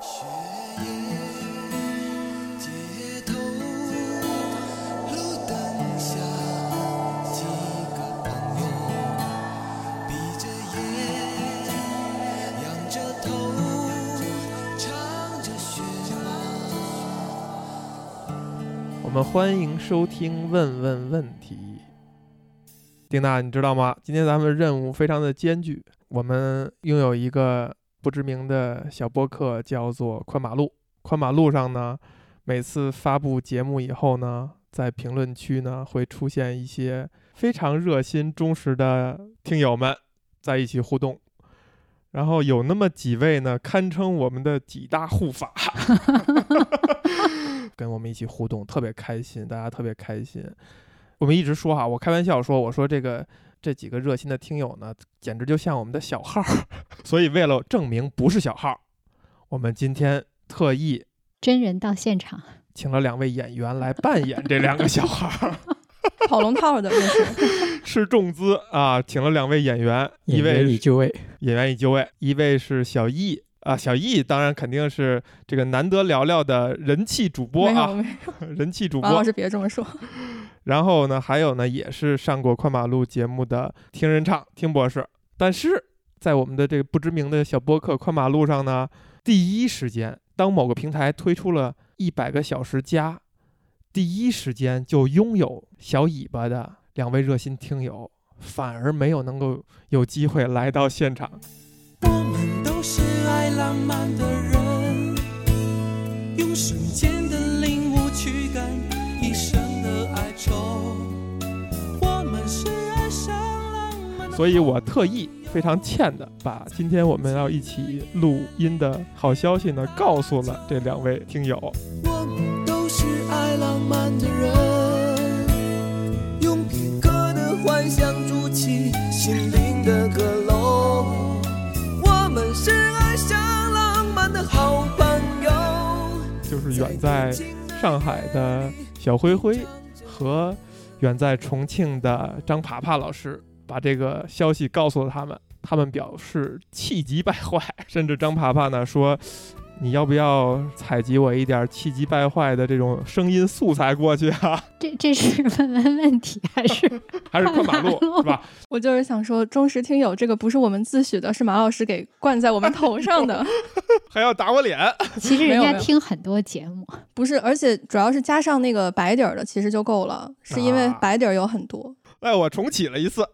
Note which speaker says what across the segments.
Speaker 1: 雪夜
Speaker 2: 我们欢迎收听《问问问题》。丁娜，你知道吗？今天咱们任务非常的艰巨，我们拥有一个不知名的小播客，叫做“宽马路”。宽马路上呢，每次发布节目以后呢，在评论区呢会出现一些非常热心、忠实的听友们在一起互动。然后有那么几位呢，堪称我们的几大护法，跟我们一起互动，特别开心，大家特别开心。我们一直说哈，我开玩笑说，我说这个这几个热心的听友呢，简直就像我们的小号儿。所以为了证明不是小号儿，我们今天特意
Speaker 3: 真人到现场，
Speaker 2: 请了两位演员来扮演这两个小号儿，
Speaker 4: 跑龙套的，这 是
Speaker 2: 斥重资啊，请了两位演员，一
Speaker 5: 演员
Speaker 2: 位
Speaker 5: 已就位，
Speaker 2: 演员已就位，一位是小易啊，小易当然肯定是这个难得聊聊的人气主播啊，
Speaker 4: 没有，
Speaker 2: 人气主播。
Speaker 4: 王老师别这么说。
Speaker 2: 然后呢，还有呢，也是上过宽马路节目的听人唱听博士，但是在我们的这个不知名的小播客宽马路上呢，第一时间当某个平台推出了一百个小时加，第一时间就拥有小尾巴的两位热心听友，反而没有能够有机会来到现场。
Speaker 1: 爱浪漫的人，用瞬间的领悟驱赶一生的哀愁。我们是爱上浪漫
Speaker 2: 所以我特意非常欠的把今天我们要一起录音的好消息呢告诉了这两位听友。
Speaker 1: 我
Speaker 2: 就是远在上海的小灰灰和远在重庆的张爬爬老师，把这个消息告诉了他们，他们表示气急败坏，甚至张爬爬呢说。你要不要采集我一点气急败坏的这种声音素材过去啊？
Speaker 3: 这这是问问问题还是
Speaker 2: 还是过马路是吧？
Speaker 4: 我就是想说，忠实听友这个不是我们自诩的，是马老师给灌在我们头上的，
Speaker 2: 还要打我脸？
Speaker 3: 其实人家听很多节目，
Speaker 4: 不是，而且主要是加上那个白底儿的，其实就够了，是因为
Speaker 2: 啊
Speaker 4: 白底儿有很多。
Speaker 2: 哎，我重启了一次。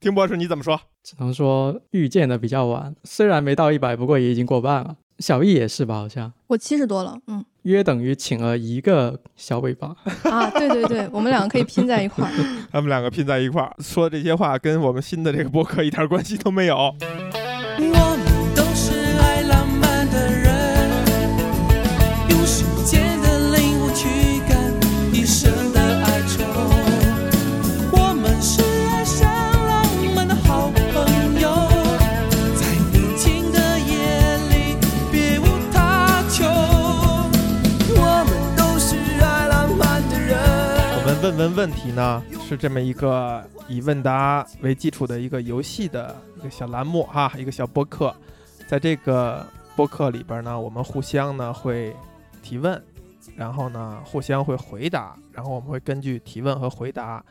Speaker 2: 听博士你怎么说？
Speaker 5: 只能说遇见的比较晚，虽然没到一百，不过也已经过半了。小易也是吧？好像
Speaker 4: 我七十多了，嗯
Speaker 5: 约等于请了一个小尾巴。
Speaker 4: 啊，对对对，我们两个可以拼在一块儿。
Speaker 2: 他们两个拼在一块儿说这些话，跟我们新的这个博客一点关系都没有。问问问题呢，是这么一个以问答为基础的一个游戏的一个小栏目哈，一个小播客。在这个播客里边呢，我们互相呢会提问，然后呢互相会回答，然后我们会根据提问和回答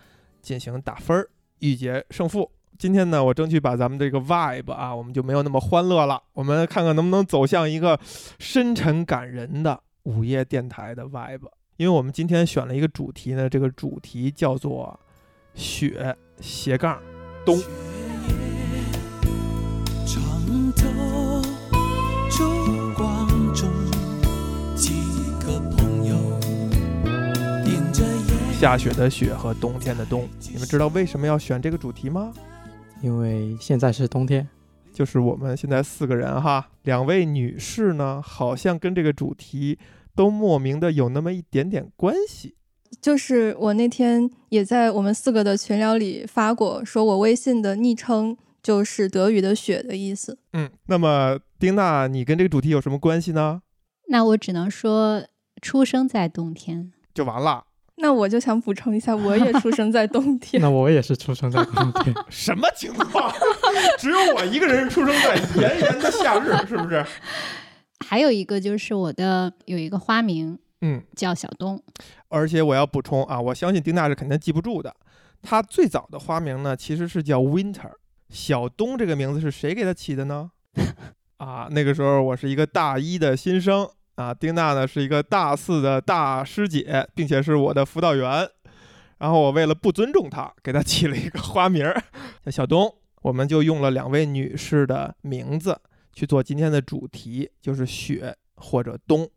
Speaker 2: 进行打分儿，预决胜负。今天呢，我争取把咱们这个 vibe 啊，我们就没有那么欢乐了，我们看看能不能走向一个深沉感人的午夜电台的 vibe。因为我们今天选了一个主题呢，这个主题叫做“雪斜杠冬
Speaker 1: 长头烛光中，几个朋友点着”，烟。
Speaker 2: 下雪的雪和冬天的冬。你们知道为什么要选这个主题吗？
Speaker 5: 因为现在是冬天，
Speaker 2: 就是我们现在四个人哈，两位女士呢，好像跟这个主题都莫名的有那么一点点关系。
Speaker 4: 就是我那天也在我们四个的群聊里发过，说我微信的昵称就是德语的“雪”的意思。
Speaker 2: 嗯，那么丁娜，你跟这个主题有什么关系呢？
Speaker 3: 那我只能说出生在冬天。
Speaker 2: 就完了。
Speaker 4: 那我就想补充一下，我也出生在冬天
Speaker 5: 那。我也是出生在冬天。
Speaker 2: 什么情况？只有我一个人出生在炎炎的夏日，是不是？
Speaker 3: 还有一个就是我的有一个花名
Speaker 2: 嗯，
Speaker 3: 叫小东，
Speaker 2: 而且我要补充啊，我相信丁娜是肯定记不住的。她最早的花名呢，其实是叫 Winter。小东这个名字是谁给她起的呢？啊，那个时候我是一个大一的新生啊，丁娜呢是一个大四的大师姐，并且是我的辅导员。然后我为了不尊重她，给她起了一个花名儿 叫小东。我们就用了两位女士的名字去做今天的主题，就是雪或者冬。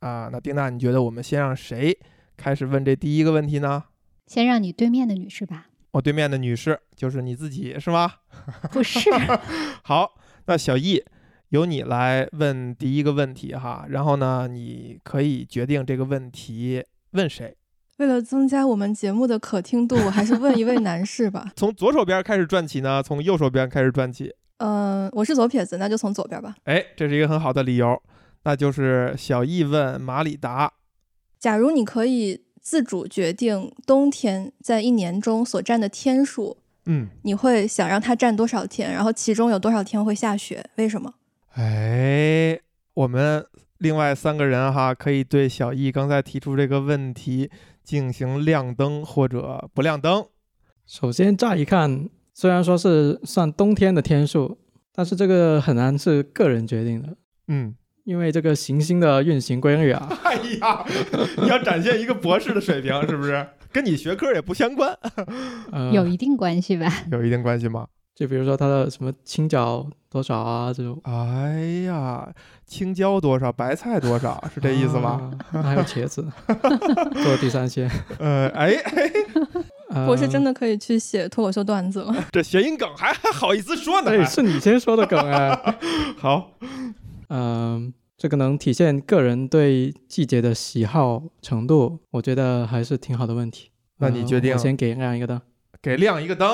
Speaker 2: 啊，那丁娜，你觉得我们先让谁开始问这第一个问题呢？
Speaker 3: 先让你对面的女士吧。
Speaker 2: 我对面的女士就是你自己是吗？
Speaker 3: 不是，
Speaker 2: 好，那小易，由你来问第一个问题哈。然后呢，你可以决定这个问题问谁。
Speaker 4: 为了增加我们节目的可听度，我还是问一位男士吧。
Speaker 2: 从左手边开始转起呢，从右手边开始转起。
Speaker 4: 嗯、我是左撇子，那就从左边吧。
Speaker 2: 哎，这是一个很好的理由，那就是小易问马里达。
Speaker 4: 假如你可以自主决定冬天在一年中所占的天数，
Speaker 2: 嗯，
Speaker 4: 你会想让它占多少天？然后其中有多少天会下雪？为什么？
Speaker 2: 哎，我们另外三个人哈，可以对小易刚才提出这个问题进行亮灯或者不亮灯。
Speaker 5: 首先乍一看，虽然说是算冬天的天数，但是这个很难是个人决定的，
Speaker 2: 嗯，
Speaker 5: 因为这个行星的运行规律啊，
Speaker 2: 哎呀，你要展现一个博士的水平，是不是？跟你学科也不相关，
Speaker 5: 呃，
Speaker 3: 有一定关系吧？
Speaker 2: 有一定关系吗？
Speaker 5: 就比如说它的什么倾角多少啊，这种
Speaker 2: 哎呀，青椒多少，白菜多少，是这意思吗？
Speaker 5: 啊还有茄子，做第三线。
Speaker 2: 呃，哎哎，
Speaker 5: 呃
Speaker 4: 博士真的可以去写脱口秀段子了。
Speaker 2: 这谐音梗还还好意思说呢？
Speaker 5: 哎，是你先说的梗哎。
Speaker 2: 好，
Speaker 5: 嗯，这个能体现个人对季节的喜好程度，我觉得还是挺好的问题。呃
Speaker 2: 那你决定
Speaker 5: 我先给亮一个灯。
Speaker 2: 给亮一个灯。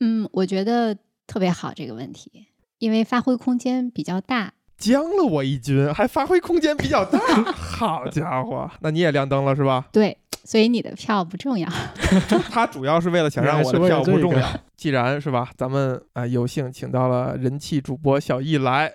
Speaker 3: 嗯，我觉得特别好这个问题，因为发挥空间比较大。
Speaker 2: 将了我一军，还发挥空间比较大，好家伙！那你也亮灯了是吧？
Speaker 3: 对，所以你的票不重要。
Speaker 2: 他主要是为了想让我的票不重要。既然是吧，咱们啊、呃有幸请到了人气主播小易来，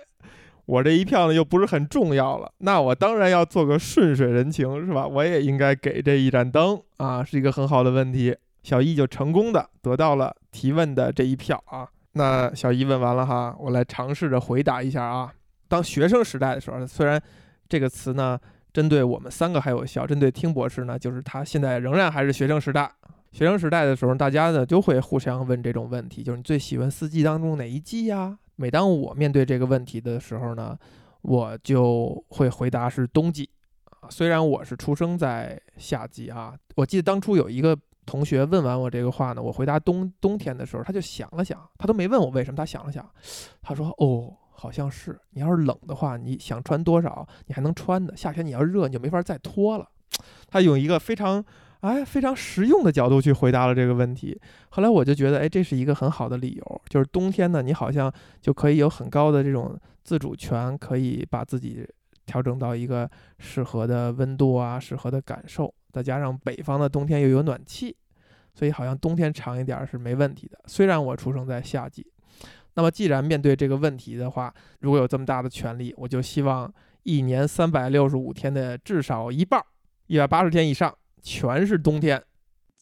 Speaker 2: 我这一票呢又不是很重要了，那我当然要做个顺水人情是吧？我也应该给这一盏灯啊，是一个很好的问题。小易就成功的得到了提问的这一票啊。那小易问完了哈，我来尝试着回答一下啊。当学生时代的时候，虽然这个词呢针对我们三个还有效，针对听博士呢，就是他现在仍然还是学生时代。学生时代的时候，大家呢就会互相问这种问题，就是你最喜欢四季当中哪一季呀？每当我面对这个问题的时候呢，我就会回答是冬季。啊，虽然我是出生在夏季啊，我记得当初有一个同学问完我这个话呢，我回答冬冬天的时候，他就想了想，他都没问我为什么，他想了想，他说：“哦，好像是，你要是冷的话，你想穿多少，你还能穿的；夏天你要热，你就没法再脱了。”他用一个非常哎非常实用的角度去回答了这个问题。后来我就觉得，哎，这是一个很好的理由，就是冬天呢，你好像就可以有很高的这种自主权，可以把自己调整到一个适合的温度啊，适合的感受。再加上北方的冬天又有暖气，所以好像冬天长一点是没问题的。虽然我出生在夏季，那么既然面对这个问题的话，如果有这么大的权利，我就希望一年三百六十五天的至少一半儿，一百八十天以上全是冬天。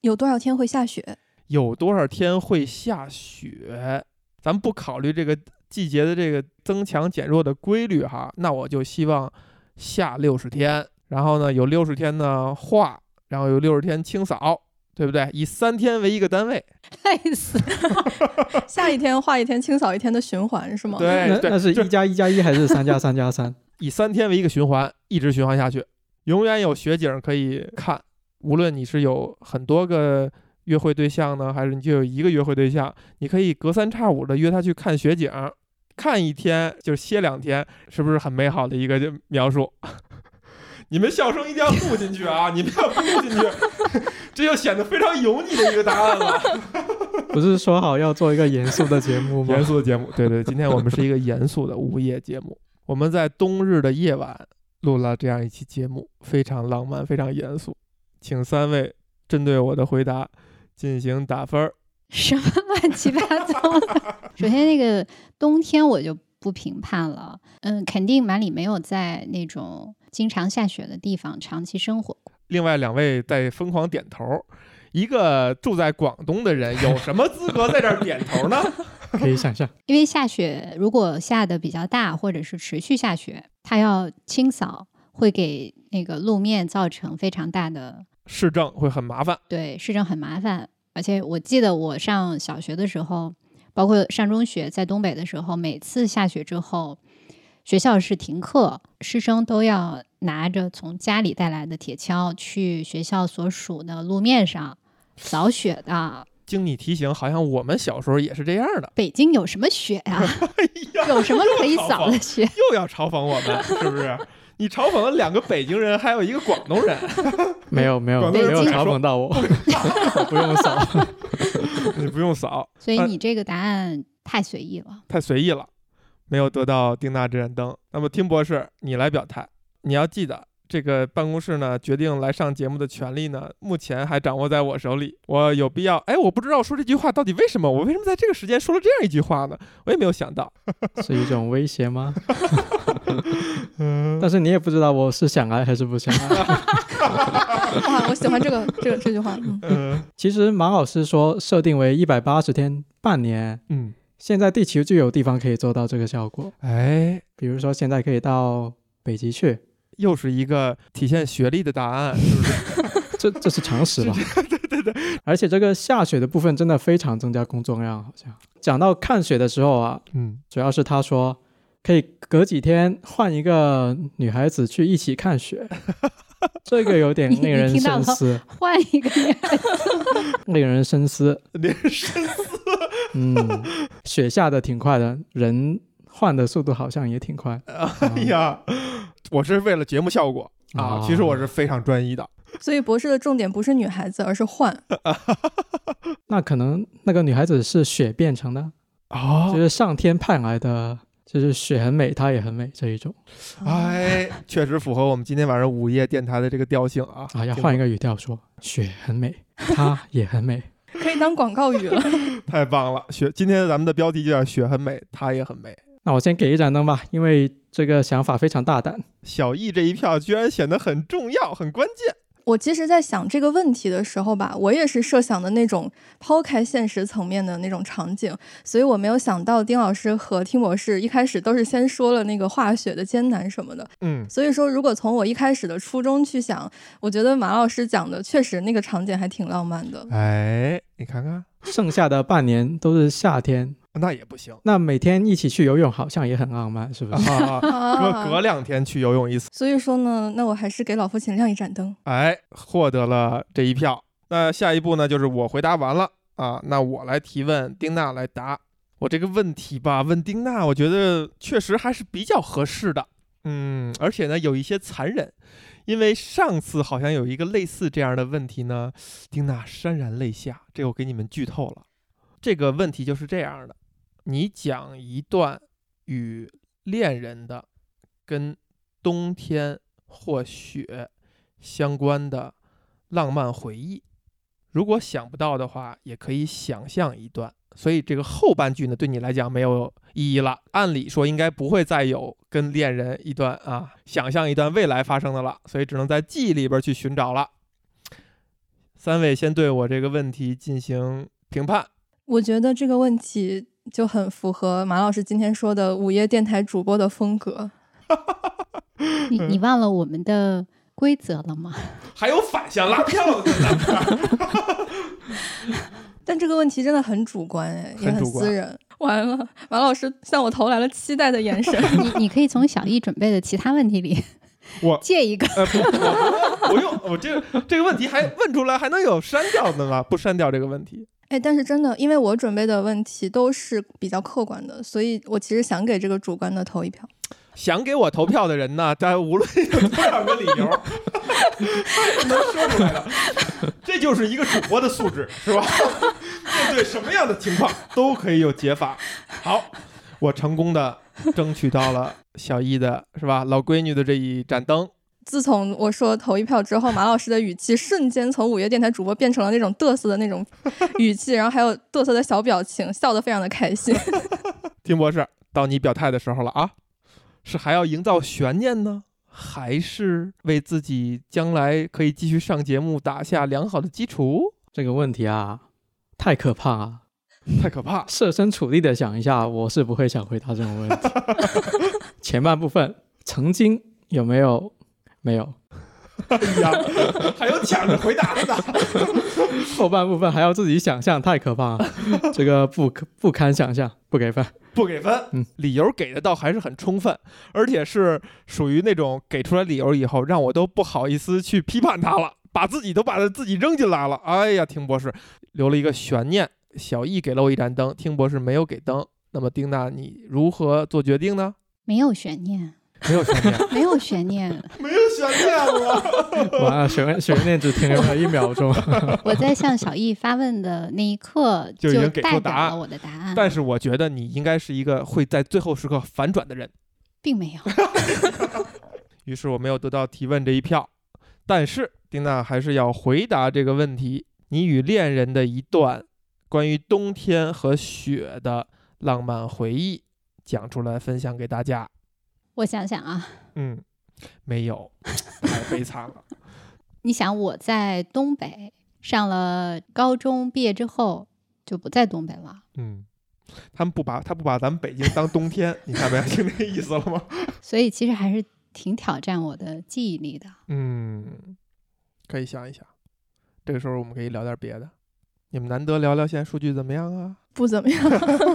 Speaker 4: 有多少天会下雪？
Speaker 2: 有多少天会下雪？咱们不考虑这个季节的这个增强减弱的规律哈，那我就希望下六十天，然后呢有六十天呢化，然后有六十天清扫，对不对？以三天为一个单位，
Speaker 3: 累死！
Speaker 4: 下一天画一天，清扫一天的循环是吗？
Speaker 2: 对对，
Speaker 5: 那那是一加一加一还是三加三加三？
Speaker 2: 以三天为一个循环，一直循环下去，永远有雪景可以看。无论你是有很多个约会对象呢，还是你就有一个约会对象，你可以隔三差五的约他去看雪景，看一天就歇两天，是不是很美好的一个描述？你们笑声一定要录进去啊！你们要不录进去，这就显得非常油腻的一个答案了。
Speaker 5: 不是说好要做一个严肃的节目吗？
Speaker 2: 严肃的节目，对对，今天我们是一个严肃的午夜节目。我们在冬日的夜晚录了这样一期节目，非常浪漫，非常严肃。请三位针对我的回答进行打分儿。
Speaker 3: 什么乱七八糟的？首先，那个冬天我就不评判了。嗯，肯定马里没有在那种经常下雪的地方长期生活过。
Speaker 2: 另外两位在疯狂点头。一个住在广东的人有什么资格在这儿点头呢？
Speaker 5: 可以想象，
Speaker 3: 因为下雪如果下的比较大，或者是持续下雪，它要清扫，会给那个路面造成非常大的
Speaker 2: 市政，会很麻烦。
Speaker 3: 对，市政很麻烦。而且我记得我上小学的时候，包括上中学，在东北的时候，每次下雪之后，学校是停课，师生都要拿着从家里带来的铁锹去学校所属的路面上。扫雪的，
Speaker 2: 经你提醒，好像我们小时候也是这样的。
Speaker 3: 北京有什么雪呀？有什么可以扫的雪？
Speaker 2: 又要嘲讽我们，是不是？你嘲讽了两个北京人，还有一个广东人。
Speaker 5: 没有没有没有嘲讽到我，不用扫，
Speaker 2: 你不用扫。
Speaker 3: 所以你这个答案太随意了，
Speaker 2: 太随意了，没有得到丁娜这盏灯。那么听博士，你来表态，你要记得。这个办公室呢，决定来上节目的权利呢，目前还掌握在我手里。我有必要？哎，我不知道说这句话到底为什么？我为什么在这个时间说了这样一句话呢？我也没有想到，
Speaker 5: 是一种威胁吗？但是你也不知道我是想来还是不想来。
Speaker 4: 哇，我喜欢这个这个这句话。
Speaker 5: 嗯，其实马老师说设定为一百八十天，半年。嗯，现在地球就有地方可以做到这个效果。
Speaker 2: 哎，
Speaker 5: 比如说现在可以到北极去。
Speaker 2: 又是一个体现学历的答案，是不是？
Speaker 5: 这这是常识吧？
Speaker 2: 对对对。
Speaker 5: 而且这个下雪的部分真的非常增加工作量，好像讲到看雪的时候啊，嗯，主要是他说可以隔几天换一个女孩子去一起看雪，这个有点令人深思。
Speaker 3: 换一个女孩子，
Speaker 5: 令人深思，
Speaker 2: 令人深思。
Speaker 5: 嗯，雪下的挺快的，人换的速度好像也挺快。
Speaker 2: 哎呀。我是为了节目效果啊，其实我是非常专一的。
Speaker 4: 所以博士的重点不是女孩子，而是换。
Speaker 5: 那可能那个女孩子是雪变成的
Speaker 2: 啊，
Speaker 5: 就是上天派来的，就是雪很美，她也很美这一种。
Speaker 2: 哎，确实符合我们今天晚上午夜电台的这个调性啊。
Speaker 5: 啊，要换一个语调说，雪很美，她也很美，
Speaker 4: 可以当广告语了。
Speaker 2: 太棒了，雪，今天咱们的标题就叫雪很美，她也很美。
Speaker 5: 那我先给一盏灯吧，因为这个想法非常大胆。
Speaker 2: 小易这一票居然显得很重要、很关键。
Speaker 4: 我其实，在想这个问题的时候吧，我也是设想的那种抛开现实层面的那种场景，所以我没有想到丁老师和听博士一开始都是先说了那个化雪的艰难什么的。
Speaker 2: 嗯，
Speaker 4: 所以说，如果从我一开始的初衷去想，我觉得马老师讲的确实那个场景还挺浪漫的。
Speaker 2: 哎，你看看，
Speaker 5: 剩下的半年都是夏天。
Speaker 2: 那也不行，
Speaker 5: 那每天一起去游泳好像也很浪漫，是不是？
Speaker 2: 啊 隔隔两天去游泳一次。
Speaker 4: 所以说呢，那我还是给老父亲亮一盏灯。
Speaker 2: 哎，获得了这一票。那下一步呢，就是我回答完了啊，那我来提问，丁娜来答。我这个问题吧，问丁娜，我觉得确实还是比较合适的。嗯，而且呢，有一些残忍，因为上次好像有一个类似这样的问题呢，丁娜潸然泪下。这我给你们剧透了，这个问题就是这样的。你讲一段与恋人的、跟冬天或雪相关的浪漫回忆。如果想不到的话，也可以想象一段。所以这个后半句呢，对你来讲没有意义了。按理说应该不会再有跟恋人一段啊，想象一段未来发生的了。所以只能在记忆里边去寻找了。三位先对我这个问题进行评判。
Speaker 4: 我觉得这个问题。就很符合马老师今天说的午夜电台主播的风格。
Speaker 3: 你你忘了我们的规则了吗？
Speaker 2: 还有反向拉票的呢。
Speaker 4: 但这个问题真的很主观哎，也很私人。完了，马老师向我投来了期待的眼神。
Speaker 3: 你你可以从小易准备的其他问题里，
Speaker 2: 我
Speaker 3: 借一个。
Speaker 2: 我不用，我这个这个问题还问出来，还能有删掉的吗？不删掉这个问题。
Speaker 4: 哎，但是真的，因为我准备的问题都是比较客观的，所以我其实想给这个主观的投一票。
Speaker 2: 想给我投票的人呢，他无论有多少个理由，能说出来的，这就是一个主播的素质，是吧？面对什么样的情况都可以有解法。好，我成功的争取到了小易的，是吧？老闺女的这一盏灯。
Speaker 4: 自从我说投一票之后，马老师的语气瞬间从午夜电台主播变成了那种嘚瑟的那种语气，然后还有嘚瑟的小表情，笑得非常的开心。
Speaker 2: 丁博士，到你表态的时候了啊，是还要营造悬念呢，还是为自己将来可以继续上节目打下良好的基础？
Speaker 5: 这个问题啊，太可怕啊，
Speaker 2: 太可怕！
Speaker 5: 设身处地的想一下，我是不会想回答这种问题。前半部分曾经有没有？没有。
Speaker 2: 哎呀，还有抢着回答的，
Speaker 5: 后半部分还要自己想象，太可怕了，这个不可不堪想象，不给分，
Speaker 2: 不给分。嗯，理由给的倒还是很充分，而且是属于那种给出来理由以后，让我都不好意思去批判他了，把自己都把他自己扔进来了。哎呀，听博士留了一个悬念，小易给了我一盏灯，听博士没有给灯，那么丁娜你如何做决定呢？
Speaker 3: 没有悬念。
Speaker 2: 没有悬念，
Speaker 3: 没有悬念，
Speaker 2: 没有悬念了。
Speaker 5: 完了，悬悬念只停留了一秒钟。
Speaker 3: 我在向小易发问的那一刻
Speaker 2: 就已经给
Speaker 3: 出
Speaker 2: 答
Speaker 3: 案我的答案。
Speaker 2: 但是我觉得你应该是一个会在最后时刻反转的人，
Speaker 3: 并没有。
Speaker 2: 于是我没有得到提问这一票，但是丁娜还是要回答这个问题：你与恋人的一段关于冬天和雪的浪漫回忆，讲出来分享给大家。
Speaker 3: 我想想啊，
Speaker 2: 嗯，没有，太悲惨了。
Speaker 3: 你想我在东北上了高中，毕业之后就不在东北了。
Speaker 2: 嗯，他们不把他不把咱们北京当冬天，你看没就那个意思了吗？
Speaker 3: 所以其实还是挺挑战我的记忆力的。
Speaker 2: 嗯，可以想一想。这个时候我们可以聊点别的。你们难得聊聊现在数据怎么样啊？
Speaker 4: 不怎么样。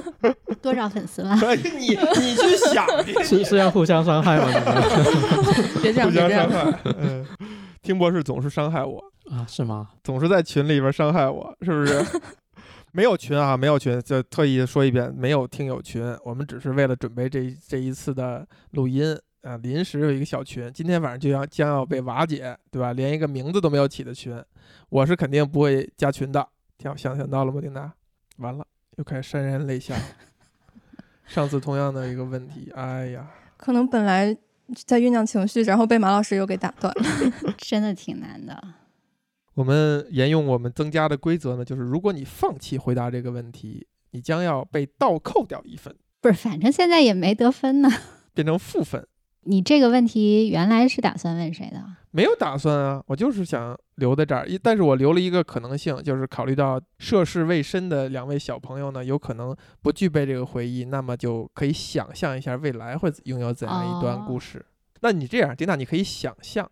Speaker 3: 多少粉丝了？
Speaker 2: 你你去想，
Speaker 5: 是是要互相伤害吗？
Speaker 4: 别这样，别这样。
Speaker 2: 嗯，听博士总是伤害我
Speaker 5: 啊？是吗？
Speaker 2: 总是在群里边伤害我，是不是？没有群啊，没有群，就特意说一遍，没有听友群。我们只是为了准备这这一次的录音啊，临时有一个小群，今天晚上就要将要被瓦解，对吧？连一个名字都没有起的群，我是肯定不会加群的。想想想到了吗，丁达？完了，又开始潸然泪下。上次同样的一个问题，哎呀，
Speaker 4: 可能本来在酝酿情绪，然后被马老师又给打断了，
Speaker 3: 真的挺难的。
Speaker 2: 我们沿用我们增加的规则呢，就是如果你放弃回答这个问题，你将要被倒扣掉一分。
Speaker 3: 不是，反正现在也没得分呢，
Speaker 2: 变成负分。
Speaker 3: 你这个问题原来是打算问谁的？
Speaker 2: 没有打算啊，我就是想留在这儿。一，但是我留了一个可能性，就是考虑到涉世未深的两位小朋友呢，有可能不具备这个回忆，那么就可以想象一下未来会拥有怎样一段故事。那你这样，丁娜，你可以想象，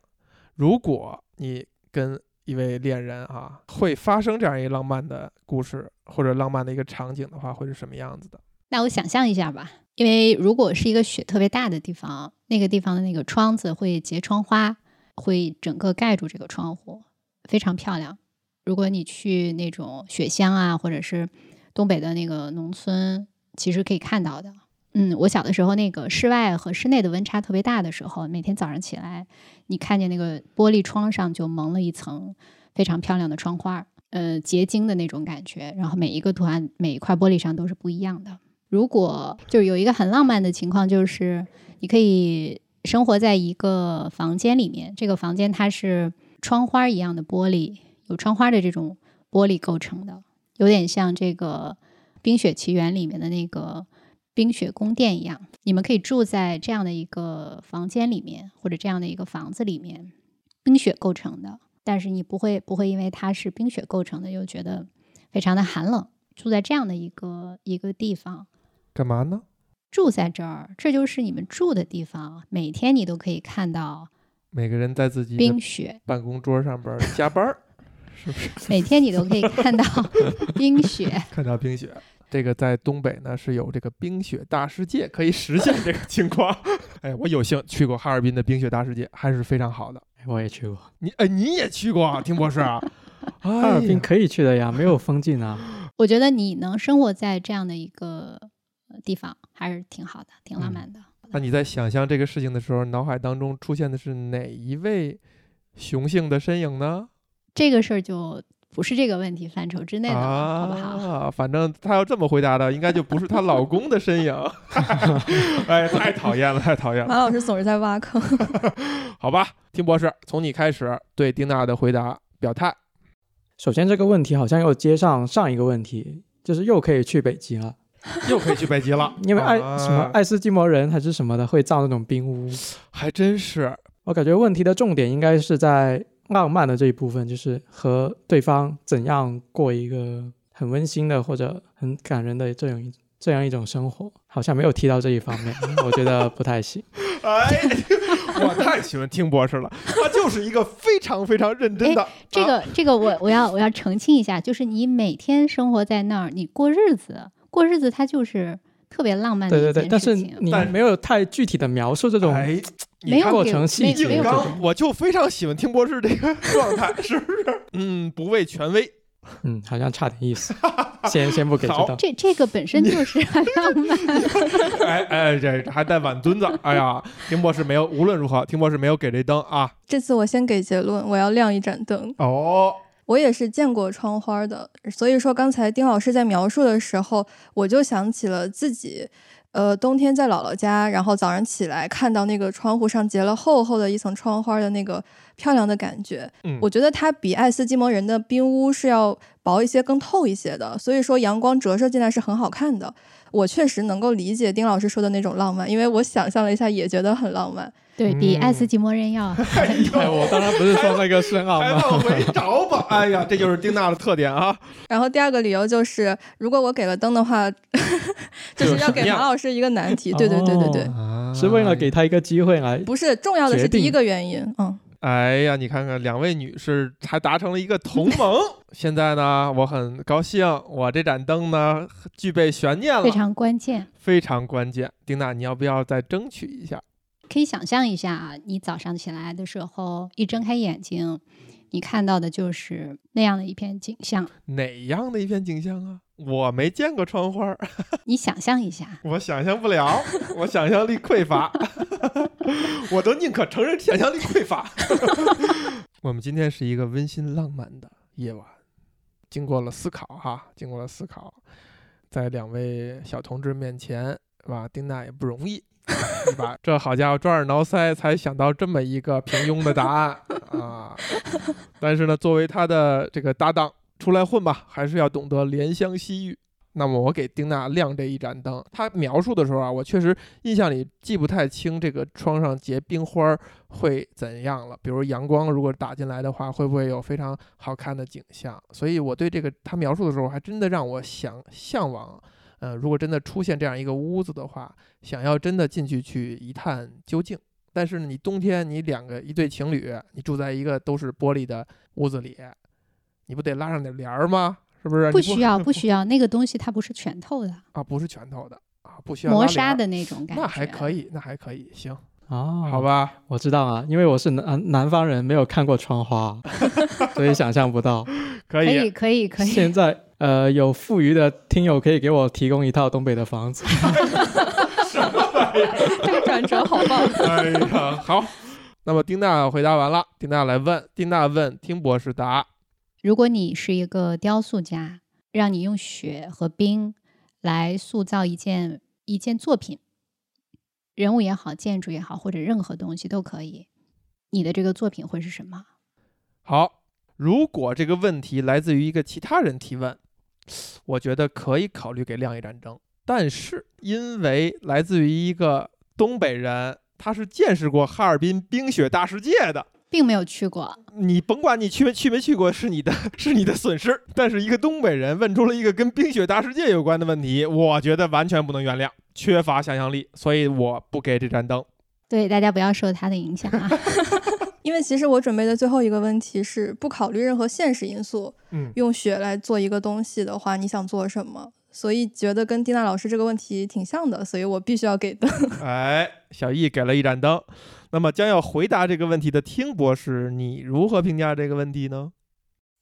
Speaker 2: 如果你跟一位恋人啊，会发生这样一个浪漫的故事或者浪漫的一个场景的话，会是什么样子的？
Speaker 3: 那我想象一下吧。因为如果是一个雪特别大的地方，那个地方的那个窗子会结窗花，会整个盖住这个窗户，非常漂亮。如果你去那种雪乡啊，或者是东北的那个农村，其实可以看到的。嗯，我小的时候，那个室外和室内的温差特别大的时候，每天早上起来，你看见那个玻璃窗上就蒙了一层非常漂亮的窗花，呃，结晶的那种感觉。然后每一个图案，每一块玻璃上都是不一样的。如果就是有一个很浪漫的情况，就是你可以生活在一个房间里面，这个房间它是窗花一样的玻璃，有窗花的这种玻璃构成的，有点像这个《冰雪奇缘》里面的那个冰雪宫殿一样。你们可以住在这样的一个房间里面，或者这样的一个房子里面，冰雪构成的，但是你不会不会因为它是冰雪构成的，又觉得非常的寒冷。住在这样的一个一个地方。
Speaker 2: 干嘛呢？
Speaker 3: 住在这儿，这就是你们住的地方。每天你都可以看到
Speaker 2: 每个人在自己
Speaker 3: 冰雪
Speaker 2: 办公桌上边加班儿，是不是？
Speaker 3: 每天你都可以看到 冰雪，
Speaker 2: 看到冰雪。这个在东北呢是有这个冰雪大世界可以实现这个情况。哎，我有幸去过哈尔滨的冰雪大世界，还是非常好的。
Speaker 5: 我也去过，
Speaker 2: 你哎你也去过，听博士啊？
Speaker 5: 哈尔滨可以去的呀，没有封禁啊。
Speaker 3: 我觉得你能生活在这样的一个。地方还是挺好的，挺浪漫的。
Speaker 2: 那你在想象这个事情的时候，脑海当中出现的是哪一位雄性的身影呢？
Speaker 3: 这个事儿就不是这个问题范畴之内的了，好不好？
Speaker 2: 反正他要这么回答的，应该就不是她老公的身影。哎，太讨厌了，太讨厌了！
Speaker 4: 马老师总是在挖坑。
Speaker 2: 好吧，丁博士，从你开始对丁娜的回答表态。
Speaker 5: 首先，这个问题好像又接上上一个问题，就是又可以去北极了。
Speaker 2: 又可以去北极了。
Speaker 5: 因为爱什么爱斯基摩人还是什么的会造那种冰屋，
Speaker 2: 还真是。
Speaker 5: 我感觉问题的重点应该是在浪漫的这一部分，就是和对方怎样过一个很温馨的或者很感人的这样一这样一种生活，好像没有提到这一方面，我觉得不太行。
Speaker 2: 哎，我太喜欢听博士了，他就是一个非常非常认真的。
Speaker 3: 这个这个，我我要我要澄清一下，就是你每天生活在那儿，你过日子过日子，它就是特别浪漫的
Speaker 5: 对对对，但是你没有太具体的描述这种
Speaker 3: 没有
Speaker 5: 过程细
Speaker 3: 节。
Speaker 2: 我就非常喜欢听博士这个状态，是不是？嗯，不畏权威。
Speaker 5: 嗯，好像差点意思。先先不给知道，
Speaker 3: 这这个本身就是很浪漫。
Speaker 2: 哎哎，这还带碗墩子。哎呀，听博士没有，无论如何，听博士没有给这灯啊。
Speaker 4: 这次我先给结论，我要亮一盏灯。
Speaker 2: 哦，
Speaker 4: 我也是见过窗花的，所以说刚才丁老师在描述的时候，我就想起了自己。呃，冬天在姥姥家，然后早上起来看到那个窗户上结了厚厚的一层窗花的那个漂亮的感觉，嗯，我觉得它比爱斯基摩人的冰屋是要薄一些、更透一些的，所以说阳光折射进来是很好看的。我确实能够理解丁老师说的那种浪漫，因为我想象了一下，也觉得很浪漫。
Speaker 3: 对比爱斯基摩人要，
Speaker 5: 哎，我当然不是说那个深奥，
Speaker 2: 还往回找吧。哎呀，这就是丁娜的特点啊。
Speaker 4: 然后第二个理由就是，如果我给了灯的话，就是要给马老师一个难题。对对对对对，
Speaker 5: 是为了给他一个机会来。
Speaker 4: 不是，重要的是第一个原因。嗯。
Speaker 2: 哎呀，你看看两位女士还达成了一个同盟。现在呢，我很高兴，我这盏灯呢具备悬念了，
Speaker 3: 非常关键，
Speaker 2: 非常关键。丁娜，你要不要再争取一下？
Speaker 3: 可以想象一下啊，你早上起来的时候，一睁开眼睛，你看到的就是那样的一片景象。
Speaker 2: 哪样的一片景象啊？我没见过窗花。
Speaker 3: 你想象一下。
Speaker 2: 我想象不了，我想象力匮乏。我都宁可承认想象力匮乏。我们今天是一个温馨浪漫的夜晚，经过了思考哈，经过了思考，在两位小同志面前，是吧？丁娜也不容易。是吧？这好家伙，抓耳挠腮才想到这么一个平庸的答案啊！但是呢，作为他的这个搭档出来混吧，还是要懂得怜香惜玉。那么我给丁娜亮这一盏灯。他描述的时候啊，我确实印象里记不太清这个窗上结冰花会怎样了。比如阳光如果打进来的话，会不会有非常好看的景象？所以我对这个他描述的时候，还真的让我想向往。呃，如果真的出现这样一个屋子的话，想要真的进去去一探究竟。但是，你冬天你两个一对情侣，你住在一个都是玻璃的屋子里，你不得拉上点帘儿吗？是不是？
Speaker 3: 不需要，不 需要，那个东西它不是全透的
Speaker 2: 啊，不是全透的啊，不需要
Speaker 3: 磨砂的那种感觉。
Speaker 2: 那还可以，那还可以，行
Speaker 5: 哦，
Speaker 2: 好吧，
Speaker 5: 我知道啊，因为我是南南方人，没有看过窗花，所以想象不到。
Speaker 2: 可
Speaker 3: 以，可以，可以。
Speaker 5: 现在。呃，有富余的听友可以给我提供一套东北的房子。
Speaker 2: 什么玩意儿？
Speaker 4: 这个转折好棒！
Speaker 2: 哎呀，好。那么丁娜回答完了，丁娜来问，丁娜问，听博士答。
Speaker 3: 如果你是一个雕塑家，让你用雪和冰来塑造一件一件作品，人物也好，建筑也好，或者任何东西都可以，你的这个作品会是什么？
Speaker 2: 好，如果这个问题来自于一个其他人提问。我觉得可以考虑给亮一盏灯，但是因为来自于一个东北人，他是见识过哈尔滨冰雪大世界的，
Speaker 3: 并没有去过。
Speaker 2: 你甭管你去没去没去过，是你的是你的损失。但是一个东北人问出了一个跟冰雪大世界有关的问题，我觉得完全不能原谅，缺乏想象力，所以我不给这盏灯。
Speaker 3: 对，大家不要受他的影响啊。
Speaker 4: 因为其实我准备的最后一个问题是不考虑任何现实因素，嗯，用雪来做一个东西的话，你想做什么？所以觉得跟蒂娜老师这个问题挺像的，所以我必须要给灯。
Speaker 2: 哎，小易给了一盏灯。那么将要回答这个问题的听博士，你如何评价这个问题呢？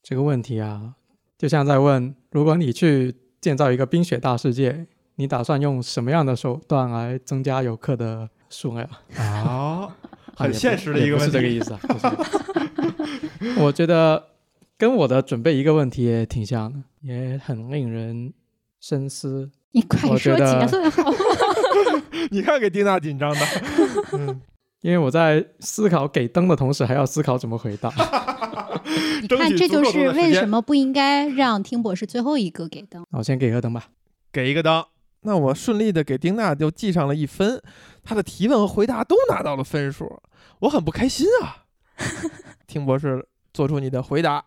Speaker 5: 这个问题啊，就像在问，如果你去建造一个冰雪大世界，你打算用什么样的手段来增加游客的数量
Speaker 2: 啊？很现实的一个问题，
Speaker 5: 这个意思啊。我觉得跟我的准备一个问题也挺像的，也很令人深思。
Speaker 3: 你快说结论好。
Speaker 2: 你看给丁娜紧张的。嗯，
Speaker 5: 因为我在思考给灯的同时，还要思考怎么回答。
Speaker 3: 你看，这就是为什么不应该让听博士最后一个给灯。
Speaker 5: 我先给个灯吧，
Speaker 2: 给一个灯。那我顺利的给丁娜就记上了一分，她的提问和回答都拿到了分数，我很不开心啊。听博士做出你的回答。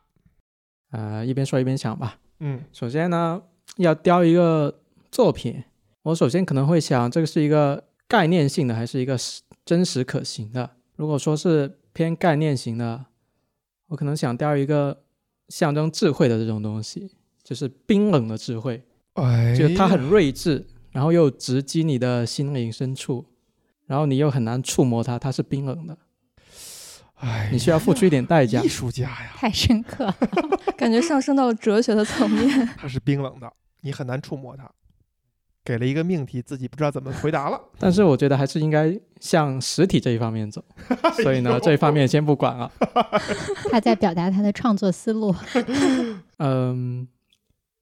Speaker 5: 呃，一边说一边想吧。
Speaker 2: 嗯，
Speaker 5: 首先呢，要雕一个作品，我首先可能会想，这个是一个概念性的，还是一个真实可行的？如果说是偏概念型的，我可能想雕一个象征智慧的这种东西，就是冰冷的智慧，
Speaker 2: 哎，
Speaker 5: 就它很睿智，然后又直击你的心灵深处，然后你又很难触摸它，它是冰冷的。
Speaker 2: 哎，
Speaker 5: 你需要付出一点代价。
Speaker 2: 艺术家呀，
Speaker 3: 太深刻，
Speaker 4: 感觉上升到了哲学的层面。
Speaker 2: 它是冰冷的，你很难触摸它。给了一个命题，自己不知道怎么回答了。
Speaker 5: 但是我觉得还是应该向实体这一方面走，所以呢，这一方面先不管了。
Speaker 3: 他在表达他的创作思路。
Speaker 5: 嗯，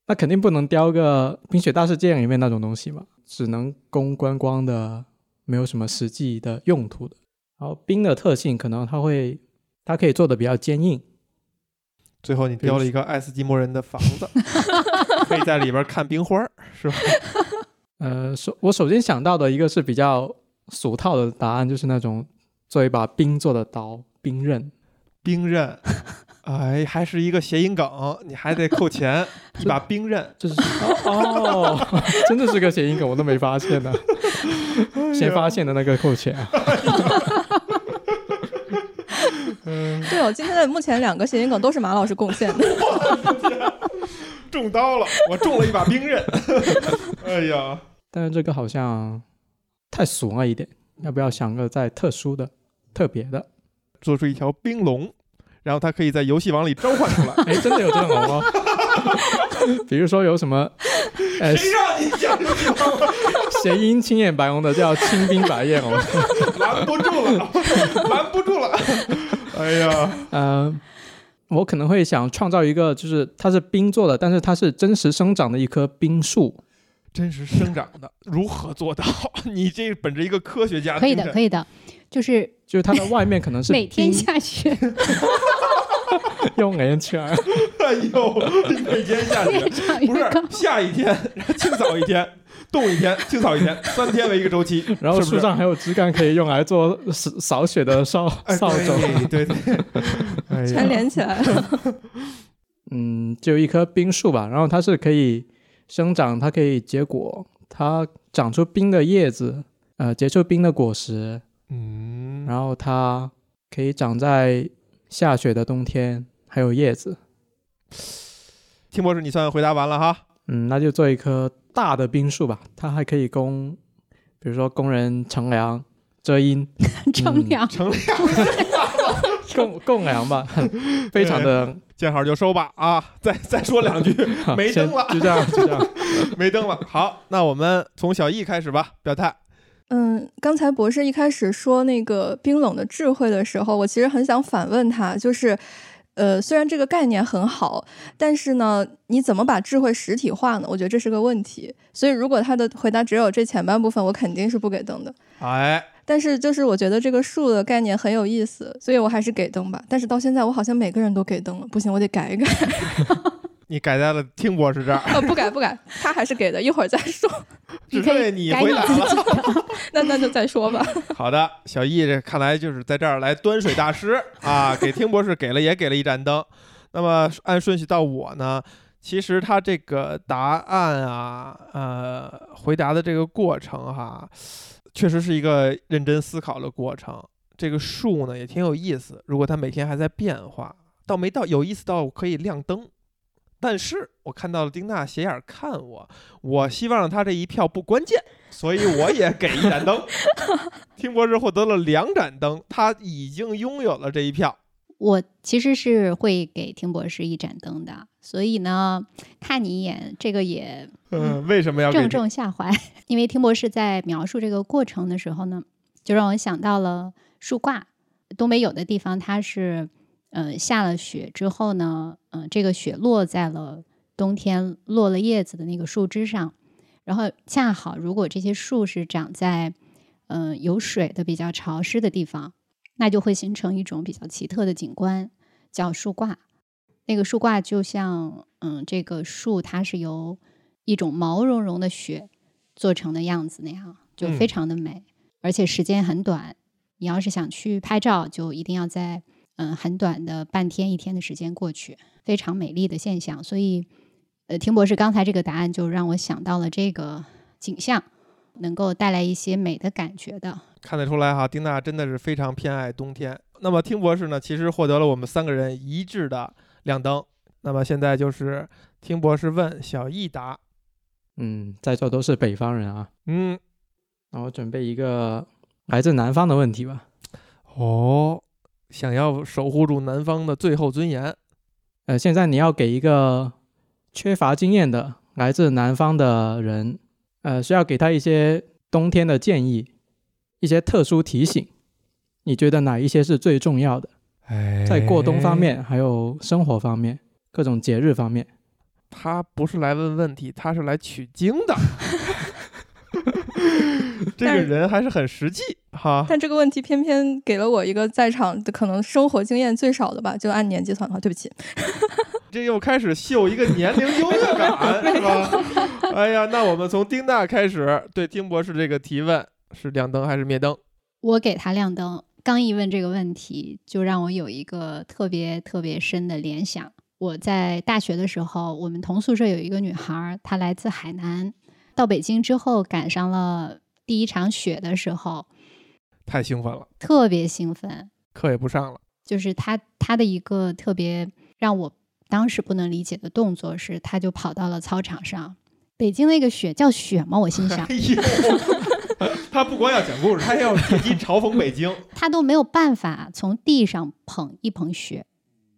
Speaker 5: 那肯定不能雕个《冰雪大世界》里面那种东西嘛，只能供观光的，没有什么实际的用途的。然后冰的特性可能它会，它可以做的比较坚硬。
Speaker 2: 最后你雕了一个爱斯基摩人的房子，可以在里边看冰花，是吧？
Speaker 5: 呃，首我首先想到的一个是比较俗套的答案，就是那种做一把冰做的刀，冰刃。
Speaker 2: 冰刃，哎，还是一个谐音梗，你还得扣钱。一把冰刃，
Speaker 5: 这是哦，真的是个谐音梗，我都没发现呢。谁发现的那个扣钱啊？
Speaker 4: 对哦，今天的目前两个谐音梗都是马老师贡献的。
Speaker 2: 中刀了，我中了一把兵刃。哎呀，
Speaker 5: 但是这个好像太俗了一点，要不要想个再特殊的、特别的，
Speaker 2: 做出一条冰龙，然后它可以在游戏王里召唤出来。
Speaker 5: 哎，真的有这种龙哦。比如说有什么？
Speaker 2: 谁让你讲
Speaker 5: 谐音青眼白龙的叫青冰白眼龙，
Speaker 2: 拦不住了，拦不住了。哎呀，
Speaker 5: 嗯，我可能会想创造一个，就是它是冰做的，但是它是真实生长的一棵冰树，
Speaker 2: 真实生长的，如何做到？你这本着一一个科学家，
Speaker 3: 可以的，可以的，就是
Speaker 5: 就是它的外面可能是
Speaker 3: 每天下雪，
Speaker 5: 用眼圈，
Speaker 2: 哎呦，每天下雪，不是下一天，清扫一天。冻一天，清扫一天，三天为一个周期。
Speaker 5: 然后树上还有枝干可以用来做扫扫雪的扫扫帚，
Speaker 2: 对对，
Speaker 4: 全连起来了。
Speaker 5: 嗯，就一棵冰树吧，然后它是可以生长，它可以结果，它长出冰的叶子，呃，结出冰的果实。
Speaker 2: 嗯，
Speaker 5: 然后它可以长在下雪的冬天，还有叶子。
Speaker 2: 听博士，你算回答完了哈。
Speaker 5: 嗯，那就做一棵。大的冰树吧，它还可以供，比如说工人乘凉、遮阴、
Speaker 3: 乘凉、
Speaker 2: 乘凉、
Speaker 5: 供供凉吧，非常的
Speaker 2: 见好就收吧啊！再再说两句，没灯了，
Speaker 5: 就这样，就这样，
Speaker 2: 没灯了。好，那我们从小易开始吧，表态。
Speaker 4: 嗯，刚才博士一开始说那个冰冷的智慧的时候，我其实很想反问他，就是。呃，虽然这个概念很好，但是呢，你怎么把智慧实体化呢？我觉得这是个问题。所以，如果他的回答只有这前半部分，我肯定是不给灯的。
Speaker 2: 哎，
Speaker 4: 但是就是我觉得这个数的概念很有意思，所以我还是给灯吧。但是到现在，我好像每个人都给灯了，不行，我得改一改。
Speaker 2: 你改在了听博士这儿？
Speaker 4: 呃，不改不改，他还是给的，一会儿再说。
Speaker 2: 只剩下你回答了，
Speaker 4: 那那就再说吧。
Speaker 2: 好的，小易这看来就是在这儿来端水大师啊，给听博士给了也给了一盏灯。那么按顺序到我呢，其实他这个答案啊，呃，回答的这个过程哈，确实是一个认真思考的过程。这个数呢也挺有意思，如果它每天还在变化，倒没到有意思到可以亮灯。但是我看到了丁娜斜眼看我，我希望他这一票不关键，所以我也给一盏灯。听博士获得了两盏灯，他已经拥有了这一票。
Speaker 3: 我其实是会给听博士一盏灯的，所以呢，看你一眼，这个也
Speaker 2: 嗯，为什么要
Speaker 3: 正中下怀？因为听博士在描述这个过程的时候呢，就让我想到了树挂。东北有的地方它是。嗯，下了雪之后呢，嗯，这个雪落在了冬天落了叶子的那个树枝上，然后恰好如果这些树是长在嗯有水的比较潮湿的地方，那就会形成一种比较奇特的景观，叫树挂。那个树挂就像嗯，这个树它是由一种毛茸茸的雪做成的样子那样，就非常的美，而且时间很短。你要是想去拍照，就一定要在嗯很短的半天一天的时间过去，非常美丽的现象。所以，呃，听博士刚才这个答案就让我想到了这个景象，能够带来一些美的感觉的。
Speaker 2: 看得出来哈，丁娜真的是非常偏爱冬天。那么听博士呢，其实获得了我们三个人一致的亮灯。那么现在就是听博士问小易答。
Speaker 5: 嗯，在座都是北方人啊。
Speaker 2: 嗯，
Speaker 5: 那我准备一个来自南方的问题吧。
Speaker 2: 哦，想要守护住南方的最后尊严。
Speaker 5: 呃，现在你要给一个缺乏经验的来自南方的人，呃，需要给他一些冬天的建议，一些特殊提醒。你觉得哪一些是最重要的？哎在过冬方面，还有生活方面，各种节日方面。
Speaker 2: 他不是来问问题，他是来取经的。这个人还是很实际哈。
Speaker 4: 但这个问题偏偏给了我一个在场的可能生活经验最少的吧，就按年计算的话，对不起。
Speaker 2: 这又开始秀一个年龄优越感 是吧？哎呀，那我们从丁娜开始对丁博士这个提问是亮灯还是灭灯？
Speaker 3: 我给他亮灯。刚一问这个问题，就让我有一个特别特别深的联想。我在大学的时候，我们同宿舍有一个女孩，她来自海南，到北京之后赶上了第一场雪的时候，
Speaker 2: 太兴奋了，
Speaker 3: 特别兴奋，
Speaker 2: 课也不上了。
Speaker 3: 就是他他的一个特别让我当时不能理解的动作是，他就跑到了操场上。北京那个雪叫雪吗？我心想。
Speaker 2: 他不光要讲故事，他要借机嘲讽北京。
Speaker 3: 他都没有办法从地上捧一捧雪，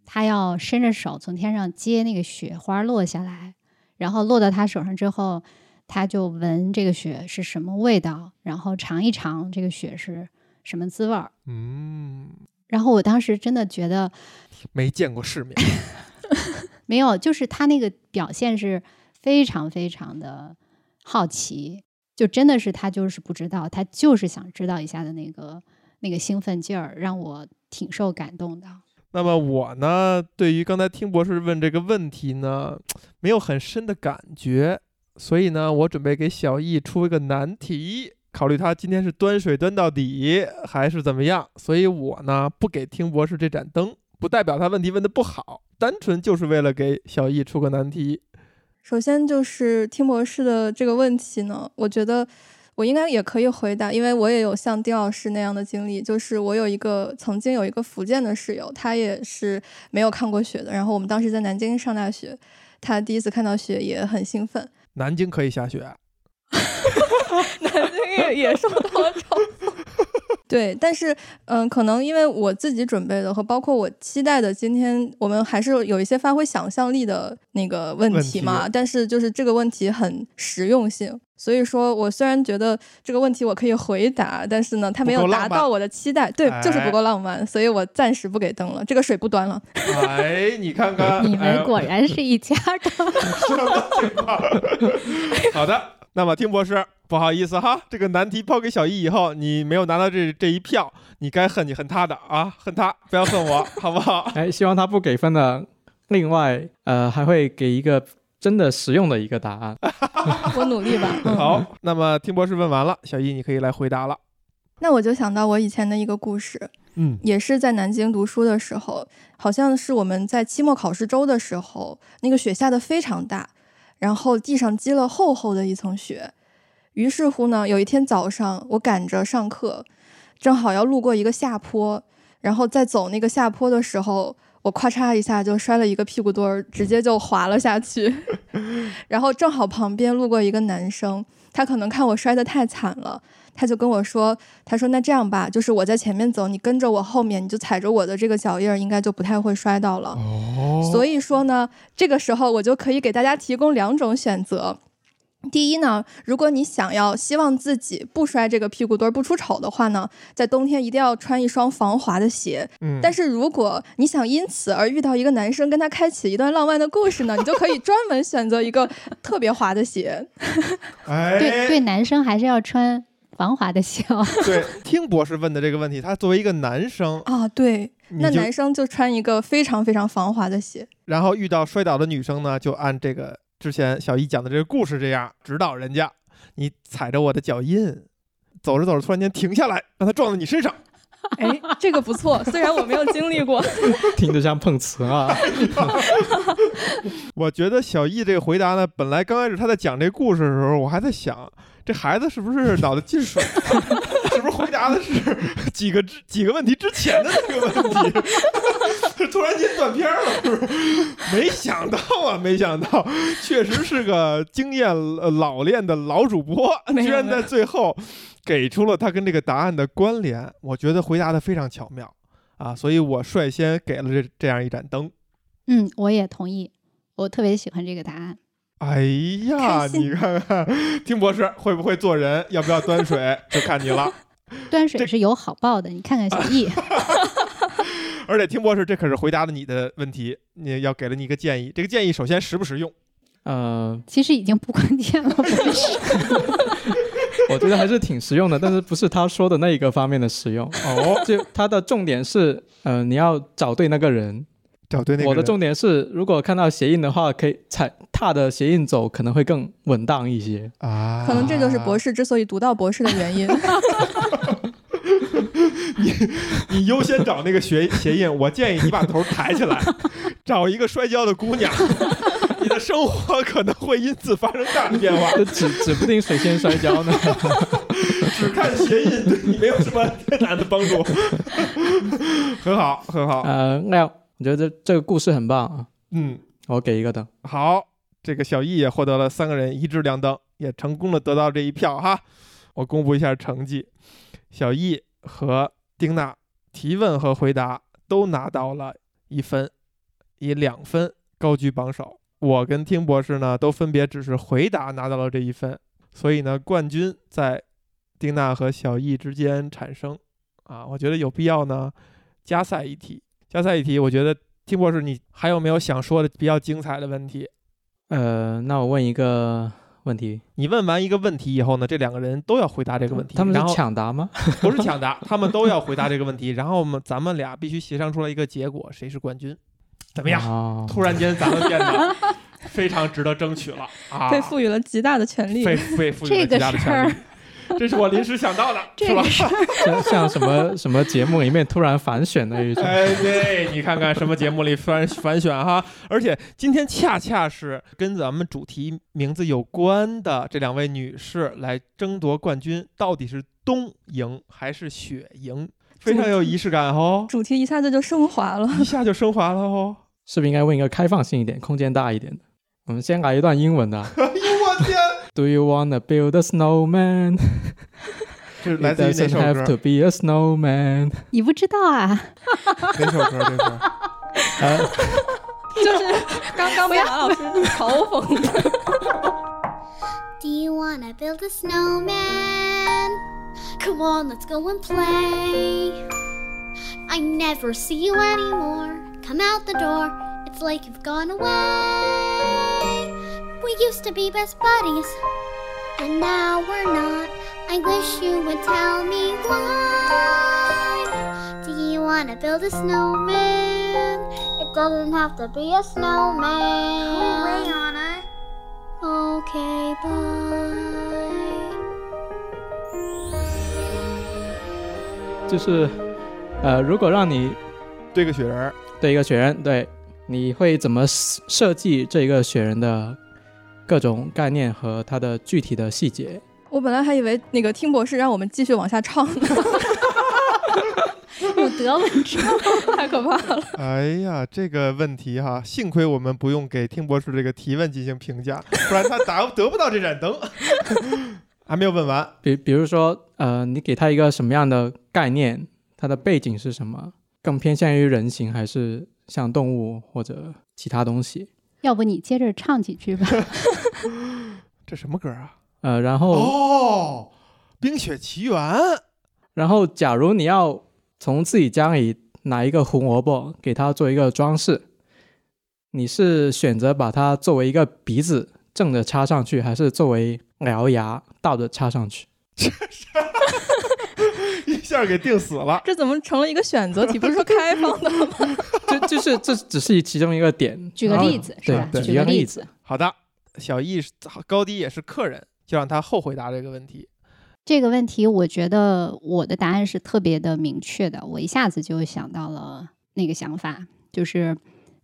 Speaker 3: 他要伸着手从天上接那个雪花落下来，然后落到他手上之后，他就闻这个血是什么味道，然后尝一尝这个血是什么滋味儿。
Speaker 2: 嗯。
Speaker 3: 然后我当时真的觉得
Speaker 2: 没见过世面，
Speaker 3: 没有，就是他那个表现是非常非常的好奇。就真的是他就是不知道，他就是想知道一下的那个那个兴奋劲儿，让我挺受感动的。
Speaker 2: 那么我呢，对于刚才听博士问这个问题呢，没有很深的感觉，所以呢，我准备给小易出一个难题，考虑他今天是端水端到底还是怎么样，所以我呢不给听博士这盏灯，不代表他问题问的不好，单纯就是为了给小易出个难题。
Speaker 4: 首先就是听博士的这个问题呢，我觉得我应该也可以回答，因为我也有像丁老师那样的经历，就是我有一个曾经有一个福建的室友，他也是没有看过雪的，然后我们当时在南京上大学，他第一次看到雪也很兴奋。
Speaker 2: 南京可以下雪？
Speaker 4: 南京也也受到了 嘲讽。对，但是嗯，可能因为我自己准备的和包括我期待的，今天我们还是有一些发挥想象力的那个问题嘛。但是就是这个问题很实用性，所以说我虽然觉得这个问题我可以回答，但是呢，它没有达到我的期待。对，就是不够浪漫，所以我暂时不给灯了，这个水不端了。
Speaker 2: 哎，你看看，
Speaker 3: 你们果然是一家 的。
Speaker 2: 好的，那么听博士。不好意思哈，这个难题抛给小易以后，你没有拿到这这一票，你该恨你恨他的啊，恨他，不要恨我，好不好？
Speaker 5: 哎，希望他不给分的。另外，呃，还会给一个真的实用的一个答案。
Speaker 4: 我努力吧。
Speaker 2: 好，那么听博士问完了，小易你可以来回答了。
Speaker 4: 那我就想到我以前的一个故事，
Speaker 2: 嗯，
Speaker 4: 也是在南京读书的时候，好像是我们在期末考试周的时候，那个雪下的非常大，然后地上积了厚厚的一层雪。于是乎呢，有一天早上，我赶着上课，正好要路过一个下坡，然后在走那个下坡的时候，我咔嚓一下就摔了一个屁股墩儿，直接就滑了下去。然后正好旁边路过一个男生，他可能看我摔得太惨了，他就跟我说：“他说那这样吧，就是我在前面走，你跟着我后面，你就踩着我的这个脚印儿，应该就不太会摔到了。”所以说呢，这个时候我就可以给大家提供两种选择。第一呢，如果你想要希望自己不摔这个屁股墩儿不出丑的话呢，在冬天一定要穿一双防滑的鞋。
Speaker 2: 嗯，
Speaker 4: 但是如果你想因此而遇到一个男生，跟他开启一段浪漫的故事呢，你就可以专门选择一个特别滑的鞋。
Speaker 3: 对对，男生还是要穿防滑的鞋。
Speaker 2: 对，听博士问的这个问题，他作为一个男生
Speaker 4: 啊，对，那男生就穿一个非常非常防滑的鞋。
Speaker 2: 然后遇到摔倒的女生呢，就按这个。之前小易讲的这个故事，这样指导人家你踩着我的脚印，走着走着突然间停下来，让他撞在你身上。
Speaker 4: 哎，这个不错，虽然我没有经历过，
Speaker 5: 听着像碰瓷啊。
Speaker 2: 我觉得小易这个回答呢，本来刚开始他在讲这故事的时候，我还在想，这孩子是不是脑子进水？是不是回答的是几个之几个问题之前的那个问题？突然间断片了，是不是？没想到啊，没想到，确实是个经验老练的老主播，居然在最后给出了他跟这个答案的关联。我觉得回答的非常巧妙啊，所以我率先给了这这样一盏灯。
Speaker 3: 嗯，我也同意，我特别喜欢这个答案。
Speaker 2: 哎呀，你看看，听博士会不会做人，要不要端水，就看你了。
Speaker 3: 端水是有好报的，你看看小易。
Speaker 2: 而且听博士，这可是回答了你的问题，你要给了你一个建议。这个建议首先实不实用？
Speaker 5: 呃，
Speaker 3: 其实已经不关键了，不是？
Speaker 5: 我觉得还是挺实用的，但是不是他说的那一个方面的实用哦。就他的重点是，呃，你要找对那个人，
Speaker 2: 找对那个。
Speaker 5: 我的重点是，如果看到鞋印的话，可以踩踏的鞋印走，可能会更稳当一些
Speaker 2: 啊。
Speaker 4: 可能这就是博士之所以读到博士的原因。
Speaker 2: 你你优先找那个鞋鞋印，我建议你把头抬起来，找一个摔跤的姑娘，你的生活可能会因此发生大的变化。
Speaker 5: 指指不定谁先摔跤呢。
Speaker 2: 只看鞋印对你没有什么太大的帮助。很好，很好。
Speaker 5: 呃，那我觉得这这个故事很棒啊。
Speaker 2: 嗯，
Speaker 5: 我给一个灯。
Speaker 2: 好，这个小易也获得了三个人一致亮灯，也成功的得到这一票哈。我公布一下成绩，小易。和丁娜提问和回答都拿到了一分，以两分高居榜首。我跟丁博士呢，都分别只是回答拿到了这一分，所以呢，冠军在丁娜和小易之间产生。啊，我觉得有必要呢，加赛一题。加赛一题，我觉得 T 博士，你还有没有想说的比较精彩的问题？
Speaker 5: 呃，那我问一个。问题，
Speaker 2: 你问完一个问题以后呢，这两个人都要回答这个问题。
Speaker 5: 他们是抢答吗？
Speaker 2: 不是抢答，他们都要回答这个问题。然后我们咱们俩必须协商出来一个结果，谁是冠军？怎么样？突然间咱们变得非常值得争取了啊！
Speaker 4: 被赋予了极大的权利，
Speaker 2: 被被赋予了极大的权利。这是我临时想到的，是吧？
Speaker 5: 像像什么什么节目里面突然反选的一种。
Speaker 2: 哎，对你看看什么节目里反反选哈？而且今天恰恰是跟咱们主题名字有关的这两位女士来争夺冠军，到底是冬赢还是雪赢？非常有仪式感哦。
Speaker 4: 主题一下子就升华了，
Speaker 2: 一下就升华了哦。
Speaker 5: 是不是应该问一个开放性一点、空间大一点的？我们先来一段英文的。
Speaker 2: 哎呦我天！
Speaker 5: Do you wanna build a snowman?
Speaker 2: 这是来自于哪首歌？
Speaker 5: Have to be a snowman.
Speaker 3: 你不知道啊？
Speaker 2: 哪首歌？这是？
Speaker 4: 呃，就是刚刚被马老师嘲讽的。Do you wanna build a snowman? Come on, let's go and play. I never see you anymore. Come out the door. It's like you've gone away. We used to be best buddies, and now we're not. I wish you would tell me why. Do you want to build a snowman? It doesn't have to be a snowman. Go away, Anna. Okay, bye.
Speaker 5: 就是，呃，如果让你
Speaker 2: 对个雪人，
Speaker 5: 对一个雪人，对，你会怎么设计这一个雪人的 各种概念和它的具体的细节，
Speaker 4: 我本来还以为那个听博士让我们继续往下唱呢。
Speaker 3: 有德文唱，
Speaker 4: 太可怕了。
Speaker 2: 哎呀，这个问题哈，幸亏我们不用给听博士这个提问进行评价，不然他达得不到这盏灯。还没有问完，
Speaker 5: 比比如说，呃，你给他一个什么样的概念，它的背景是什么？更偏向于人形，还是像动物或者其他东西？
Speaker 3: 要不你接着唱几句吧。
Speaker 2: 这什么歌啊？
Speaker 5: 呃，然后
Speaker 2: 哦，《冰雪奇缘》。
Speaker 5: 然后，假如你要从自己家里拿一个胡萝卜给它做一个装饰，你是选择把它作为一个鼻子正着插上去，还是作为獠牙倒着插上去？
Speaker 2: 一下给定死了。
Speaker 4: 这怎么成了一个选择题？不是说开放的吗？
Speaker 5: 就就是这只是其中一个点。
Speaker 3: 举个例子，是吧？举个例子。
Speaker 2: 好的，小易高低也是客人，就让他后回答这个问题。
Speaker 3: 这个问题，我觉得我的答案是特别的明确的，我一下子就想到了那个想法，就是，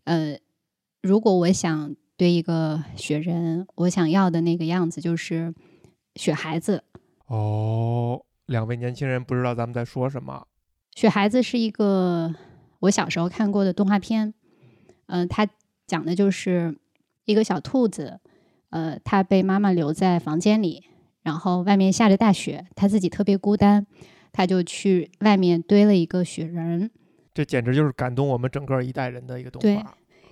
Speaker 3: 呃，如果我想对一个雪人，我想要的那个样子就是雪孩子。
Speaker 2: 哦，两位年轻人不知道咱们在说什么。
Speaker 3: 雪孩子是一个我小时候看过的动画片，嗯，它讲的就是一个小兔子，呃，它被妈妈留在房间里，然后外面下着大雪，它自己特别孤单，它就去外面堆了一个雪人。
Speaker 2: 这简直就是感动我们整个一代人的一个动画。
Speaker 3: 对，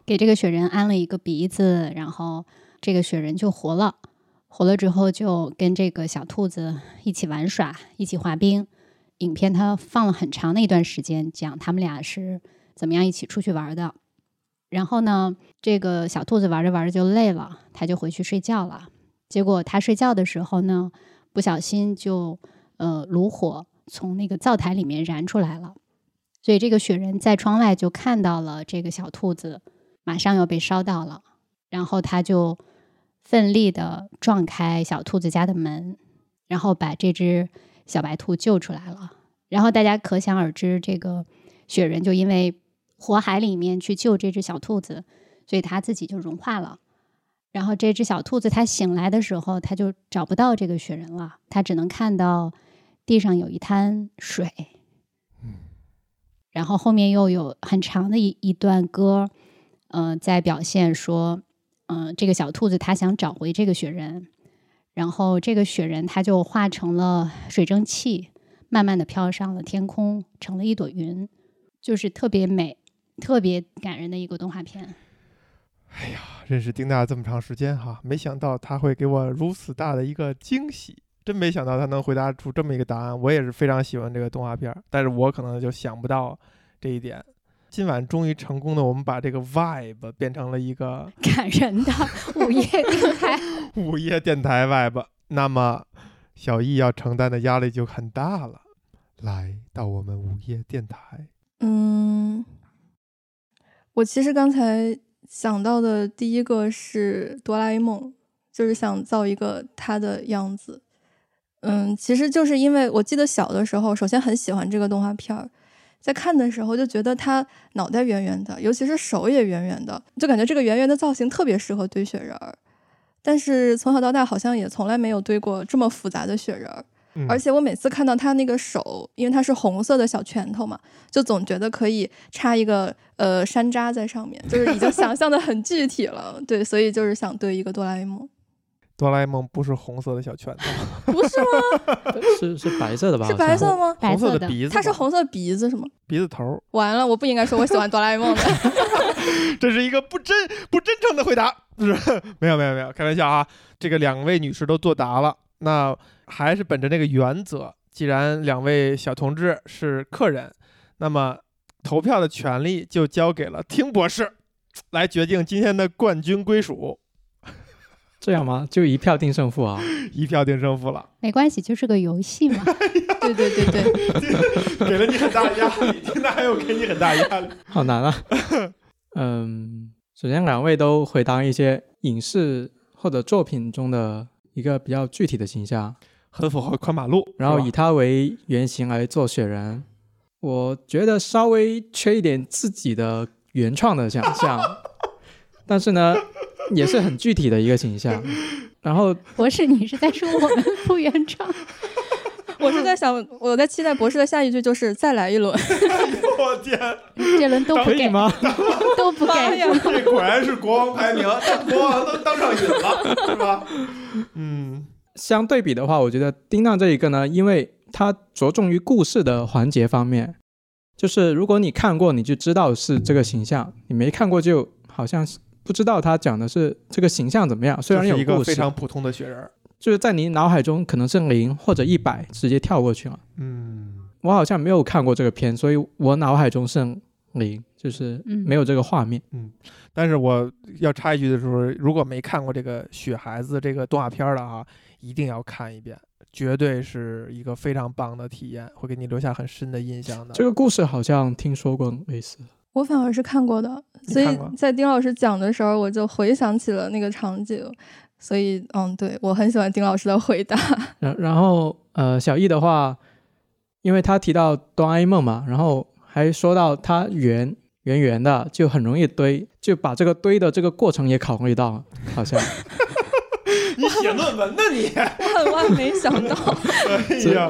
Speaker 3: 给这个雪人安了一个鼻子，然后这个雪人就活了，活了之后就跟这个小兔子一起玩耍，一起滑冰。影片它放了很长的一段时间，讲他们俩是怎么样一起出去玩的。然后呢，这个小兔子玩着玩着就累了，它就回去睡觉了。结果它睡觉的时候呢，不小心就呃炉火从那个灶台里面燃出来了。所以这个雪人在窗外就看到了这个小兔子马上要被烧到了，然后他就奋力的撞开小兔子家的门，然后把这只。小白兔救出来了，然后大家可想而知，这个雪人就因为火海里面去救这只小兔子，所以他自己就融化了。然后这只小兔子它醒来的时候，它就找不到这个雪人了，它只能看到地上有一滩水。然后后面又有很长的一一段歌，嗯，在表现说，嗯，这个小兔子它想找回这个雪人。然后这个雪人它就化成了水蒸气，慢慢的飘上了天空，成了一朵云，就是特别美、特别感人的一个动画片。
Speaker 2: 哎呀，认识丁娜这么长时间哈，没想到他会给我如此大的一个惊喜，真没想到他能回答出这么一个答案。我也是非常喜欢这个动画片，但是我可能就想不到这一点。今晚终于成功的，我们把这个 vibe 变成了一个
Speaker 3: 感人的午夜电台。
Speaker 2: 午夜电台 vibe，那么小易要承担的压力就很大了。来到我们午夜电台，
Speaker 4: 嗯，我其实刚才想到的第一个是哆啦 A 梦，就是想造一个他的样子。嗯，其实就是因为我记得小的时候，首先很喜欢这个动画片儿。在看的时候就觉得他脑袋圆圆的，尤其是手也圆圆的，就感觉这个圆圆的造型特别适合堆雪人儿。但是从小到大好像也从来没有堆过这么复杂的雪人儿，而且我每次看到他那个手，因为他是红色的小拳头嘛，就总觉得可以插一个呃山楂在上面，就是已经想象的很具体了。对，所以就是想堆一个哆啦 A 梦。
Speaker 2: 哆啦 A 梦不是红色的小拳
Speaker 4: 头，不是吗？
Speaker 5: 是是白色的吧？
Speaker 4: 是白色吗？
Speaker 2: 红色的鼻子，
Speaker 4: 它是红色鼻子是吗？
Speaker 2: 鼻子头。
Speaker 4: 完了，我不应该说我喜欢哆啦 A 梦的。
Speaker 2: 这是一个不真不真诚的回答，是没有没有没有，开玩笑啊！这个两位女士都作答了，那还是本着那个原则，既然两位小同志是客人，那么投票的权利就交给了听博士来决定今天的冠军归属。
Speaker 5: 这样吗？就一票定胜负啊！
Speaker 2: 一票定胜负了，
Speaker 3: 没关系，就是个游戏嘛。
Speaker 4: 对对对对，
Speaker 2: 给了你很大的压力，现在还有给你很大压力，
Speaker 5: 好难啊。嗯，首先两位都回答一些影视或者作品中的一个比较具体的形象，
Speaker 2: 很符合宽马路，
Speaker 5: 然后以他为原型来做雪人。我觉得稍微缺一点自己的原创的想象，但是呢。也是很具体的一个形象，然后
Speaker 3: 博士，你是在说我们不原创？
Speaker 4: 我是在想，我在期待博士的下一句就是再来一轮。
Speaker 2: 我天，
Speaker 3: 这轮都
Speaker 5: 可以吗？
Speaker 3: 都不给。
Speaker 2: 这果然是国王排名，国王都当上瘾了，是吧？嗯，
Speaker 5: 相对比的话，我觉得叮当这一个呢，因为它着重于故事的环节方面，就是如果你看过，你就知道是这个形象；你没看过，就好像是。不知道他讲的是这个形象怎么样？虽然有
Speaker 2: 一个非常普通的雪人，
Speaker 5: 就是在你脑海中可能是零或者一百，直接跳过去了。
Speaker 2: 嗯，
Speaker 5: 我好像没有看过这个片，所以我脑海中是零，就是没有这个画面。
Speaker 2: 嗯，但是我要插一句的时候，如果没看过这个雪孩子这个动画片的啊，一定要看一遍，绝对是一个非常棒的体验，会给你留下很深的印象的。
Speaker 5: 这个故事好像听说过类似。
Speaker 4: 我反而是看过的，所以在丁老师讲的时候，我就回想起了那个场景，所以，嗯，对我很喜欢丁老师的回答。
Speaker 5: 然然后，呃，小易的话，因为他提到哆啦 A 梦嘛，然后还说到它圆圆圆的，就很容易堆，就把这个堆的这个过程也考虑到，好像。
Speaker 2: 你写论文呢？你
Speaker 4: 万万没想到，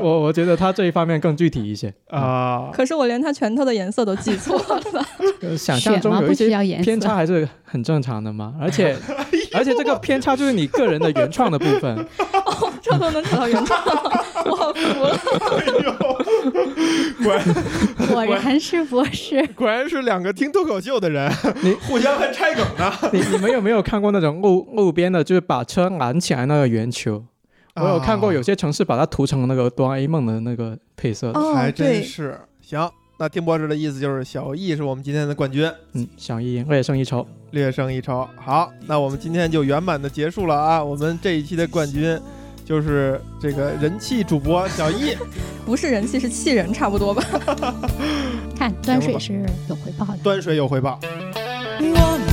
Speaker 5: 我我觉得他这一方面更具体一些
Speaker 2: 啊。
Speaker 4: 可是我连他拳头的颜色都记错
Speaker 5: 了。想象中有一些偏差还是很正常的嘛。而且 而且这个偏差就是你个人的原创的部分。
Speaker 4: 哦，这都能找到原创，我好服了。
Speaker 2: 果然
Speaker 3: 果然是博士，
Speaker 2: 果然是两个听脱口秀的人，你互相还拆梗呢。
Speaker 5: 你你们有没有看过那种路路边的，就是把车拦起来那个圆球？我有看过有些城市把它涂成那个哆啦 A 梦的那个配色，
Speaker 2: 还真是。行，那听博士的意思就是小易是我们今天的冠军。
Speaker 5: 嗯，小易略胜一筹，
Speaker 2: 略胜一筹。好，那我们今天就圆满的结束了啊！我们这一期的冠军。就是这个人气主播小易，
Speaker 4: 不是人气是气人，差不多吧？
Speaker 3: 看端水是有回报的，
Speaker 2: 端水有回报。
Speaker 1: 想